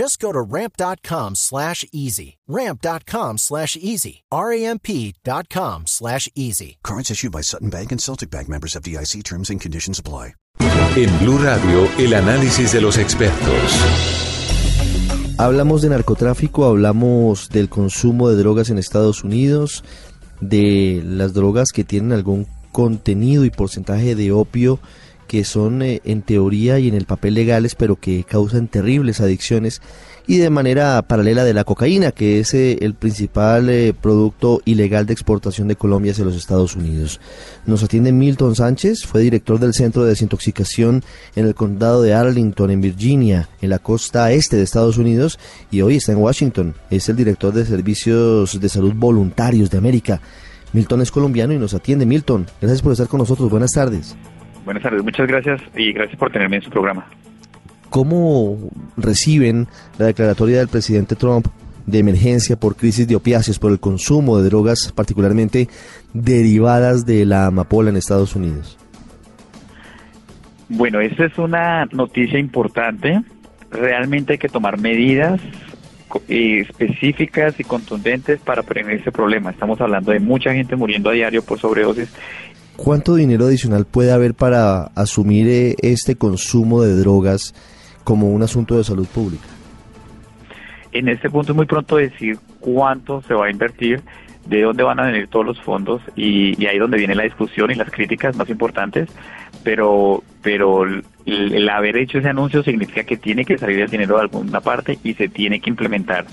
Just go to ramp.com slash easy. Ramp.com slash easy. R-A-M-P.com slash easy. Cards issued by Sutton Bank and Celtic Bank members of DIC terms and conditions apply. En Blue Radio, el análisis de los expertos. Hablamos de narcotráfico, hablamos del consumo de drogas en Estados Unidos, de las drogas que tienen algún contenido y porcentaje de opio que son eh, en teoría y en el papel legales, pero que causan terribles adicciones, y de manera paralela de la cocaína, que es eh, el principal eh, producto ilegal de exportación de Colombia hacia los Estados Unidos. Nos atiende Milton Sánchez, fue director del Centro de Desintoxicación en el condado de Arlington, en Virginia, en la costa este de Estados Unidos, y hoy está en Washington. Es el director de Servicios de Salud Voluntarios de América. Milton es colombiano y nos atiende. Milton, gracias por estar con nosotros. Buenas tardes. Buenas tardes, muchas gracias y gracias por tenerme en su programa. ¿Cómo reciben la declaratoria del presidente Trump de emergencia por crisis de opiáceos, por el consumo de drogas particularmente derivadas de la amapola en Estados Unidos? Bueno, esta es una noticia importante. Realmente hay que tomar medidas eh, específicas y contundentes para prevenir ese problema. Estamos hablando de mucha gente muriendo a diario por sobredosis ¿Cuánto dinero adicional puede haber para asumir eh, este consumo de drogas como un asunto de salud pública? En este punto es muy pronto decir cuánto se va a invertir, de dónde van a venir todos los fondos y, ahí donde viene la discusión y las críticas más importantes, pero, pero el, el, haber hecho ese anuncio significa que tiene que salir el dinero de alguna parte y se tiene que implementar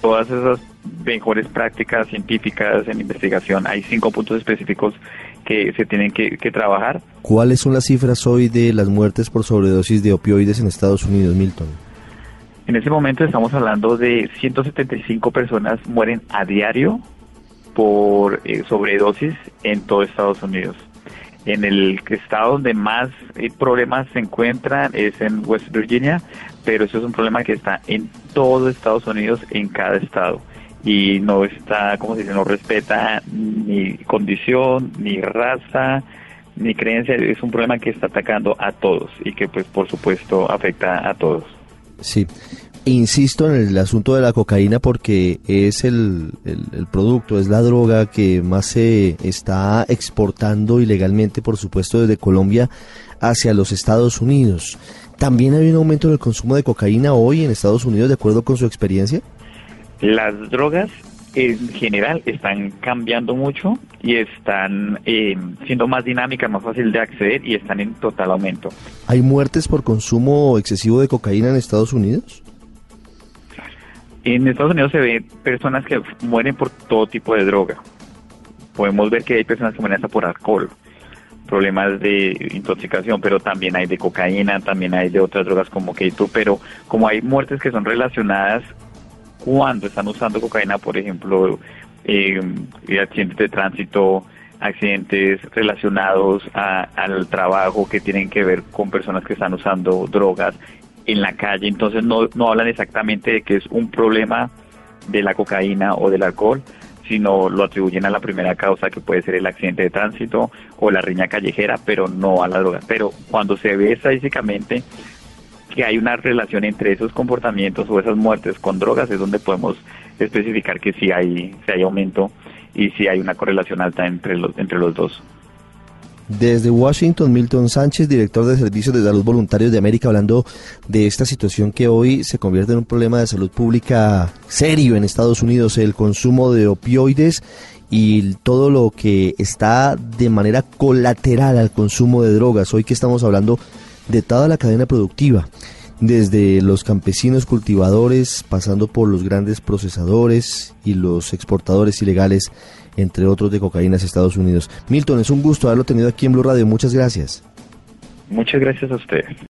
todas esas mejores prácticas científicas en investigación. Hay cinco puntos específicos que se tienen que, trabajar. ¿Cuáles son las cifras hoy de las muertes por sobredosis de opioides en Estados Unidos, Milton? En ese momento estamos hablando de 175 personas mueren a diario por eh, sobredosis en todo Estados Unidos. En el estado donde más eh, problemas se encuentran es en West Virginia, pero eso es un problema que está en todo Estados Unidos, en cada estado y no está, como se dice, no respeta ni condición, ni raza, ni creencia, es un problema que está atacando a todos y que pues por supuesto afecta a todos. Sí, insisto en el asunto de la cocaína porque es el, el, producto, es la droga que más se está exportando ilegalmente, por supuesto, desde Colombia hacia los Estados Unidos. ¿También hay un aumento en el consumo de cocaína hoy en Estados Unidos, de acuerdo con su experiencia? Las drogas en general están cambiando mucho y están eh, siendo más dinámicas, más fácil de acceder y están en total aumento. ¿Hay muertes por consumo excesivo de cocaína en Estados Unidos? En Estados Unidos se ve personas que mueren por todo tipo de droga. Podemos ver que hay personas que mueren hasta por alcohol, problemas de intoxicación, pero también hay de cocaína, también hay de otras drogas como K2, pero como hay muertes que son relacionadas cuando están usando cocaína, por ejemplo, eh, accidentes de tránsito, accidentes relacionados al trabajo que tienen que ver con personas que están usando drogas en la calle. Entonces no, no hablan exactamente de que es un problema de la cocaína o del alcohol, sino lo atribuyen a la primera causa que puede ser el accidente de tránsito o la riña callejera, pero no a la droga. Pero cuando se ve estadísticamente que hay una relación entre esos comportamientos o esas muertes con drogas es donde podemos especificar que sí hay, sí hay aumento y sí hay una correlación alta entre los, entre los dos. Desde Washington, Milton Sánchez, director de Servicios de Salud Voluntarios de América, hablando de esta situación que hoy se convierte en un problema de salud pública serio en Estados Unidos, el consumo de opioides y todo lo que está de manera colateral al consumo de drogas. Hoy que estamos hablando de toda la cadena productiva, desde los campesinos cultivadores, pasando por los grandes procesadores y los exportadores ilegales, entre otros de cocaína a Estados Unidos. Milton, es un gusto haberlo tenido aquí en Blue Radio. Muchas gracias. Muchas gracias a usted.